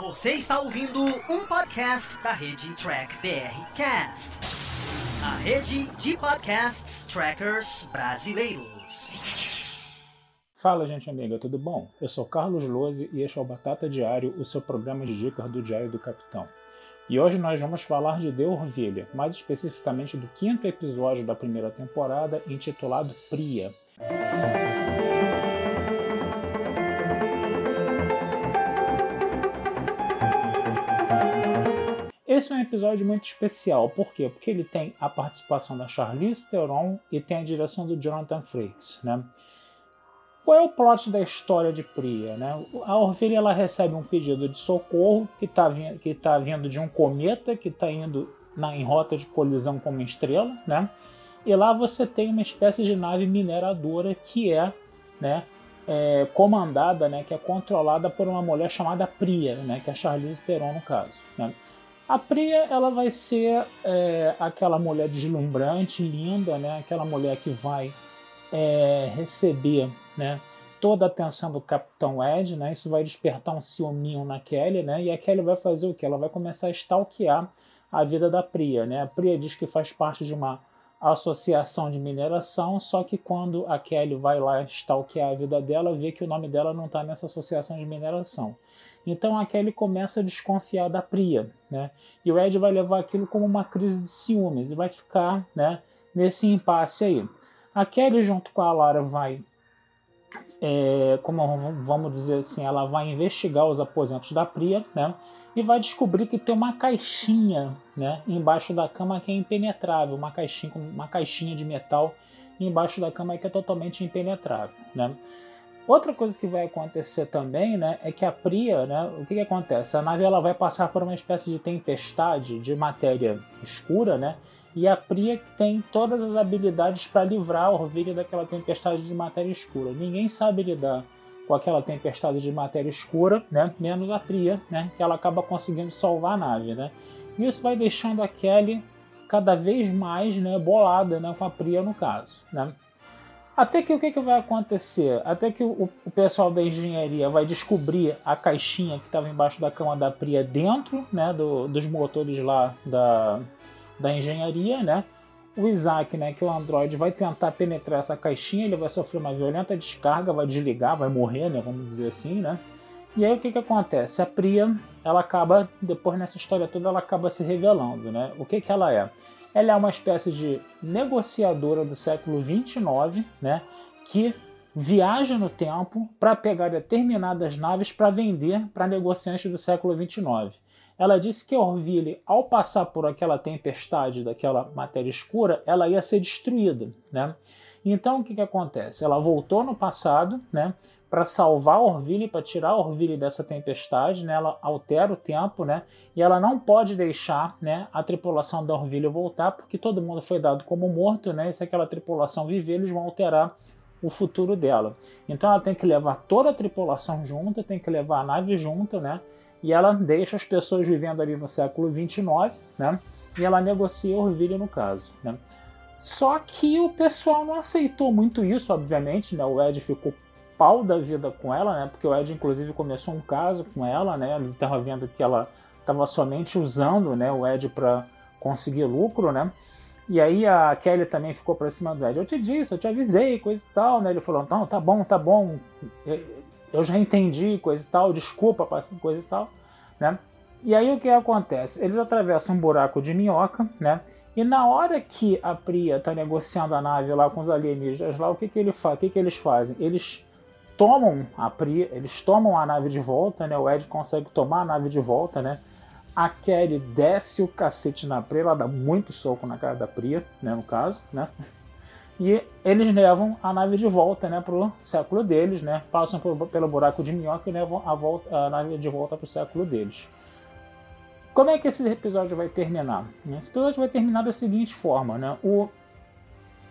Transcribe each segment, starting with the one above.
Você está ouvindo um podcast da rede Track BR Cast, a rede de podcasts trackers brasileiros. Fala, gente amiga, tudo bom? Eu sou Carlos Lose e este é o Batata Diário, o seu programa de dicas do Diário do Capitão. E hoje nós vamos falar de The Orvilha, mais especificamente do quinto episódio da primeira temporada, intitulado Priya. Esse é um episódio muito especial, por quê? Porque ele tem a participação da Charlize Theron e tem a direção do Jonathan Frakes, né? Qual é o plot da história de Priya? Né? A Orville ela recebe um pedido de socorro que está que tá vindo de um cometa que está indo na, em rota de colisão com uma estrela, né? E lá você tem uma espécie de nave mineradora que é, né, é, comandada, né, que é controlada por uma mulher chamada Priya, né, que é a Charlize Theron no caso. Né? A Priya ela vai ser é, aquela mulher deslumbrante, linda, né, aquela mulher que vai é, receber né, toda a atenção do Capitão Ed, né, isso vai despertar um ciúminho na Kelly, né, e a Kelly vai fazer o que? Ela vai começar a stalkear a vida da Priya. Né? A Priya diz que faz parte de uma associação de mineração, só que quando a Kelly vai lá stalkear a vida dela, vê que o nome dela não está nessa associação de mineração. Então a Kelly começa a desconfiar da Priya, né? E o Ed vai levar aquilo como uma crise de ciúmes e vai ficar, né, nesse impasse aí. A Kelly, junto com a Lara, vai, é, como vamos dizer assim, ela vai investigar os aposentos da Priya, né? E vai descobrir que tem uma caixinha, né, embaixo da cama que é impenetrável, uma caixinha, uma caixinha de metal embaixo da cama que é totalmente impenetrável, né? Outra coisa que vai acontecer também, né, é que a Priya, né, o que, que acontece? A nave ela vai passar por uma espécie de tempestade de matéria escura, né, e a Priya tem todas as habilidades para livrar a Orville daquela tempestade de matéria escura. Ninguém sabe lidar com aquela tempestade de matéria escura, né? menos a Priya, né? que ela acaba conseguindo salvar a nave. Né? E isso vai deixando a Kelly cada vez mais né, bolada né, com a Priya no caso. Né? Até que o que, que vai acontecer? Até que o, o, pessoal da engenharia vai descobrir a caixinha que estava embaixo da cama da Priya dentro né, do, dos motores lá da, da engenharia, né? O Isaac, né, que é o Android, vai tentar penetrar essa caixinha, ele vai sofrer uma violenta descarga, vai desligar, vai morrer, né, vamos dizer assim, né? E aí o que que acontece? A Priya, ela acaba, depois nessa história toda, ela acaba se revelando, né? O que que ela é? Ela é uma espécie de negociadora do século 29, né, que viaja no tempo para pegar determinadas naves para vender para negociantes do século 29. Ela disse que Orville, ao passar por aquela tempestade daquela matéria escura, ela ia ser destruída, né? Então o que, que acontece? Ela voltou no passado, né? Para salvar Orville, para tirar Orville dessa tempestade, né? Ela altera o tempo, né? E ela não pode deixar, né? A tripulação da Orville voltar, porque todo mundo foi dado como morto, né? E se aquela tripulação viver, eles vão alterar o futuro dela. Então ela tem que levar toda a tripulação junto, tem que levar a nave junto, né? e ela deixa as pessoas vivendo ali no século 29, né? E ela negocia Orville no caso, né? Só que o pessoal não aceitou muito isso, obviamente, né? O Ed ficou pau da vida com ela, né? Porque o Ed inclusive começou um caso com ela, né? Ele estava vendo que ela estava somente usando, né, o Ed para conseguir lucro, né? E aí a Kelly também ficou para cima do Ed. Eu te disse, eu te avisei, coisa e tal, né? Ele falou: "Não, tá bom, tá bom eu já entendi, coisa e tal, desculpa, coisa e tal, né? E aí o que acontece? Eles atravessam um buraco de minhoca, né? E na hora que a Priya está negociando a nave lá com os alienígenas lá, o que, que, ele fa o que, que eles fazem? Eles tomam a Priya, eles tomam a nave de volta, né? O Ed consegue tomar a nave de volta, né? A Kelly desce o cacete na Priya, ela dá muito soco na cara da Priya, né? No caso, né? e eles levam a nave de volta né, para o século deles, né, passam por, pelo buraco de minhoca e levam a, volta, a nave de volta para o século deles. Como é que esse episódio vai terminar? Esse episódio vai terminar da seguinte forma: né, o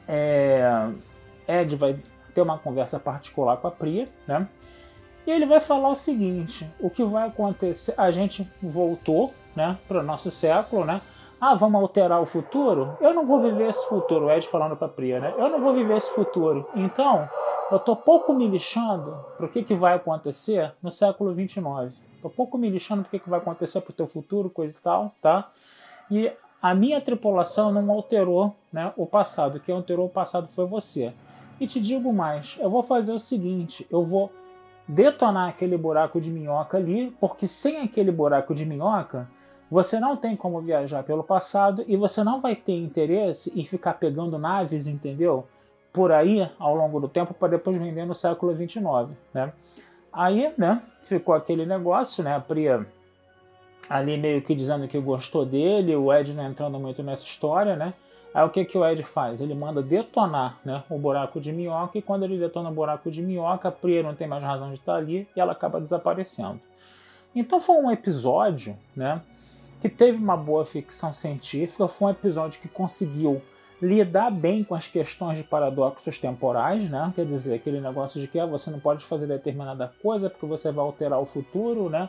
é, Ed vai ter uma conversa particular com a Priya, né, e ele vai falar o seguinte: o que vai acontecer? A gente voltou né, para o nosso século, né, ah, vamos alterar o futuro? Eu não vou viver esse futuro, o Ed falando pra Priya, né? Eu não vou viver esse futuro. Então, eu tô pouco me lixando pro que, que vai acontecer no século 29. Tô pouco me lixando porque que vai acontecer pro teu futuro, coisa e tal, tá? E a minha tripulação não alterou né, o passado. Quem alterou o passado foi você. E te digo mais, eu vou fazer o seguinte, eu vou detonar aquele buraco de minhoca ali, porque sem aquele buraco de minhoca, você não tem como viajar pelo passado e você não vai ter interesse em ficar pegando naves, entendeu? Por aí ao longo do tempo para depois vender no século 29, né? Aí, né, ficou aquele negócio, né, a Priya ali meio que dizendo que gostou dele, o Ed não entrando muito nessa história, né? Aí o que, que o Ed faz? Ele manda detonar né, o buraco de minhoca e quando ele detona o buraco de minhoca, a Priya não tem mais razão de estar ali e ela acaba desaparecendo. Então foi um episódio né, que teve uma boa ficção científica, foi um episódio que conseguiu lidar bem com as questões de paradoxos temporais, né? Quer dizer, aquele negócio de que ah, você não pode fazer determinada coisa porque você vai alterar o futuro, né?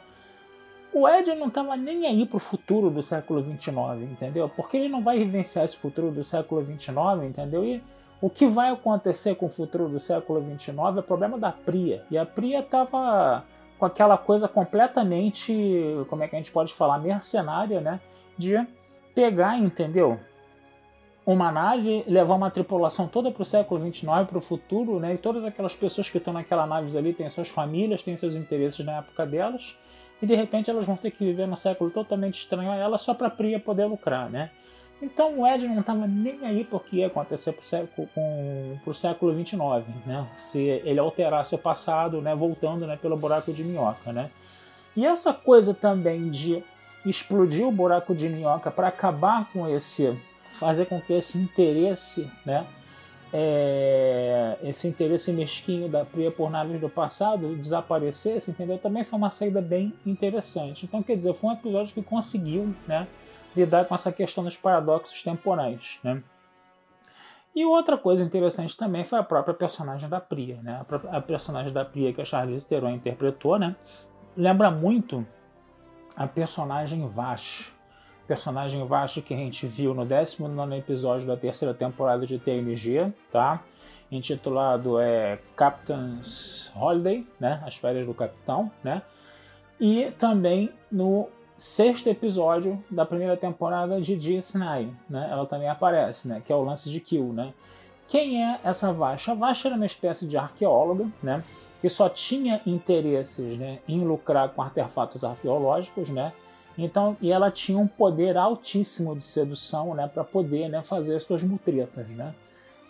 O Ed não estava nem aí para o futuro do século 29, entendeu? Porque ele não vai vivenciar esse futuro do século 29, entendeu? E o que vai acontecer com o futuro do século 29 é problema da Priya. E a Priya estava com aquela coisa completamente, como é que a gente pode falar, mercenária, né? De pegar, entendeu? Uma nave, levar uma tripulação toda para o século 29, para o futuro, né? E todas aquelas pessoas que estão naquela nave ali têm suas famílias, têm seus interesses na época delas e de repente elas vão ter que viver num século totalmente estranho a ela só para a Priya poder lucrar, né? Então o Ed não estava nem aí porque ia acontecer para o século, com, século 29, né? Se ele alterasse o passado, né? Voltando né? pelo buraco de minhoca, né? E essa coisa também de explodir o buraco de minhoca para acabar com esse, fazer com que esse interesse, né? é, esse interesse mesquinho da Priya por naves do passado desaparecesse, entendeu? Também foi uma saída bem interessante. Então, quer dizer, foi um episódio que conseguiu né, lidar com essa questão dos paradoxos temporais. Né? E outra coisa interessante também foi a própria personagem da Priya. Né? A, personagem da Priya que a Charlize Theron interpretou né? lembra muito a personagem Vash personagem vasto que a gente viu no 19 episódio da terceira temporada de TNG, tá? Intitulado é Captain's Holiday, né? As férias do capitão, né? E também no sexto episódio da primeira temporada de DS9, né? Ela também aparece, né? Que é o lance de Kill, né? Quem é essa Vasha? A Vasha era uma espécie de arqueóloga, né? Que só tinha interesses né, em lucrar com artefatos arqueológicos, né? Então, e ela tinha um poder altíssimo de sedução, né, para poder, né, fazer suas mutretas, né?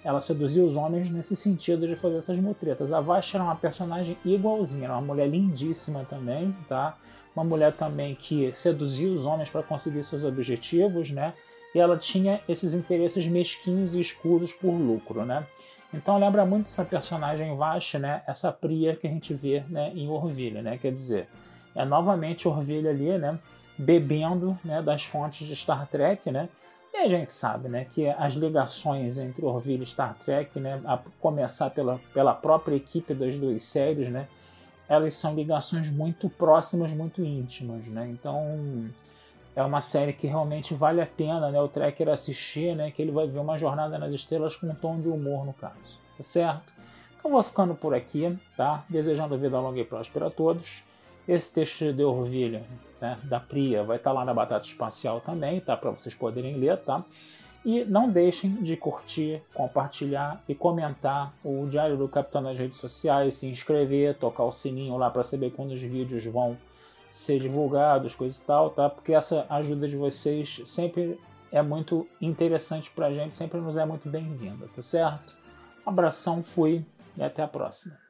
Ela seduzia os homens nesse sentido de fazer essas mutretas. A Vasha era uma personagem igualzinha, era uma mulher lindíssima também, tá? Uma mulher também que seduzia os homens para conseguir seus objetivos, né? E ela tinha esses interesses mesquinhos e escuros por lucro, né? Então lembra muito essa personagem Vasha, né? Essa Priya que a gente vê, né, em Orville, né? Quer dizer, é novamente Orville ali, né? Bebendo né, das fontes de Star Trek, né? E a gente sabe né, que as ligações entre Orville e Star Trek, né, a começar pela, pela própria equipe das duas séries, né, elas são ligações muito próximas, muito íntimas. Né? Então é uma série que realmente vale a pena né, o Trekker assistir, né, que ele vai ver uma jornada nas estrelas com um tom de humor no caso. Tá certo? Então vou ficando por aqui, tá? Desejando vida longa e próspera a todos. Esse texto de Orvilha, né, da Priya, vai estar tá lá na Batata Espacial também, tá? Para vocês poderem ler, tá? E não deixem de curtir, compartilhar e comentar o Diário do Capitão nas redes sociais, se inscrever, tocar o sininho lá para saber quando os vídeos vão ser divulgados, coisa e tal, tá? Porque essa ajuda de vocês sempre é muito interessante para a gente, sempre nos é muito bem-vinda, tá certo? abração, fui e até a próxima.